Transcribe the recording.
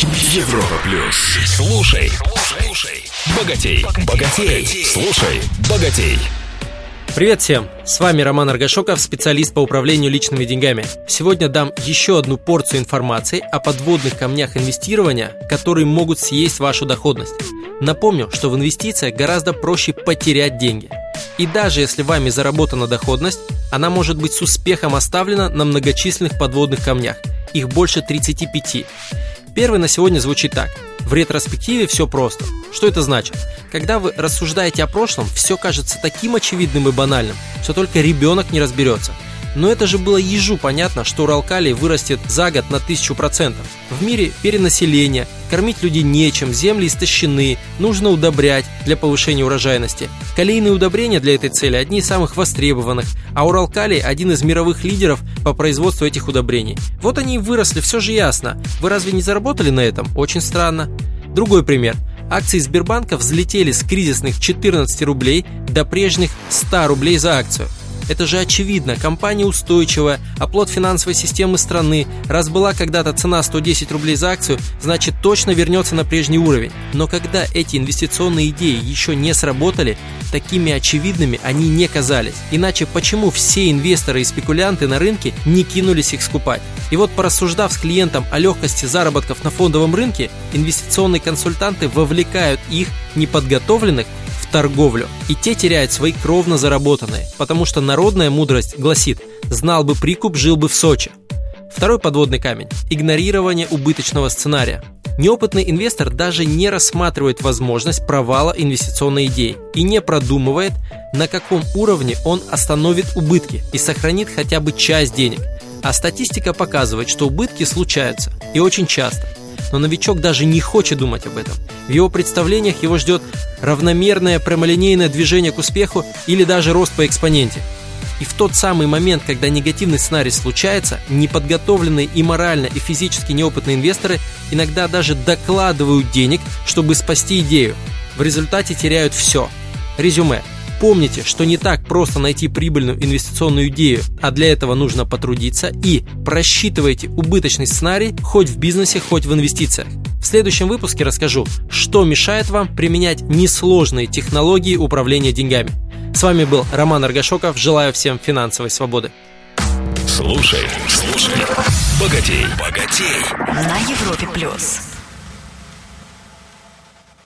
Европа плюс. Слушай, слушай, богатей, богатей, слушай, богатей. Привет всем! С вами Роман Аргашоков, специалист по управлению личными деньгами. Сегодня дам еще одну порцию информации о подводных камнях инвестирования, которые могут съесть вашу доходность. Напомню, что в инвестициях гораздо проще потерять деньги. И даже если вами заработана доходность, она может быть с успехом оставлена на многочисленных подводных камнях. Их больше 35. Первый на сегодня звучит так. В ретроспективе все просто. Что это значит? Когда вы рассуждаете о прошлом, все кажется таким очевидным и банальным, что только ребенок не разберется – но это же было ежу понятно, что Уралкалий вырастет за год на тысячу процентов. В мире перенаселение, кормить людей нечем, земли истощены, нужно удобрять для повышения урожайности. Калийные удобрения для этой цели одни из самых востребованных, а Уралкалий один из мировых лидеров по производству этих удобрений. Вот они и выросли, все же ясно. Вы разве не заработали на этом? Очень странно. Другой пример. Акции Сбербанка взлетели с кризисных 14 рублей до прежних 100 рублей за акцию. Это же очевидно, компания устойчивая, оплот финансовой системы страны. Раз была когда-то цена 110 рублей за акцию, значит точно вернется на прежний уровень. Но когда эти инвестиционные идеи еще не сработали, такими очевидными они не казались. Иначе почему все инвесторы и спекулянты на рынке не кинулись их скупать? И вот порассуждав с клиентом о легкости заработков на фондовом рынке, инвестиционные консультанты вовлекают их неподготовленных торговлю. И те теряют свои кровно заработанные, потому что народная мудрость гласит «знал бы прикуп, жил бы в Сочи». Второй подводный камень – игнорирование убыточного сценария. Неопытный инвестор даже не рассматривает возможность провала инвестиционной идеи и не продумывает, на каком уровне он остановит убытки и сохранит хотя бы часть денег. А статистика показывает, что убытки случаются и очень часто – но новичок даже не хочет думать об этом. В его представлениях его ждет равномерное прямолинейное движение к успеху или даже рост по экспоненте. И в тот самый момент, когда негативный сценарий случается, неподготовленные и морально, и физически неопытные инвесторы иногда даже докладывают денег, чтобы спасти идею. В результате теряют все. Резюме. Помните, что не так просто найти прибыльную инвестиционную идею, а для этого нужно потрудиться и просчитывайте убыточный сценарий хоть в бизнесе, хоть в инвестициях. В следующем выпуске расскажу, что мешает вам применять несложные технологии управления деньгами. С вами был Роман Аргашоков. Желаю всем финансовой свободы. Слушай, слушай, богатей, богатей. На Европе плюс.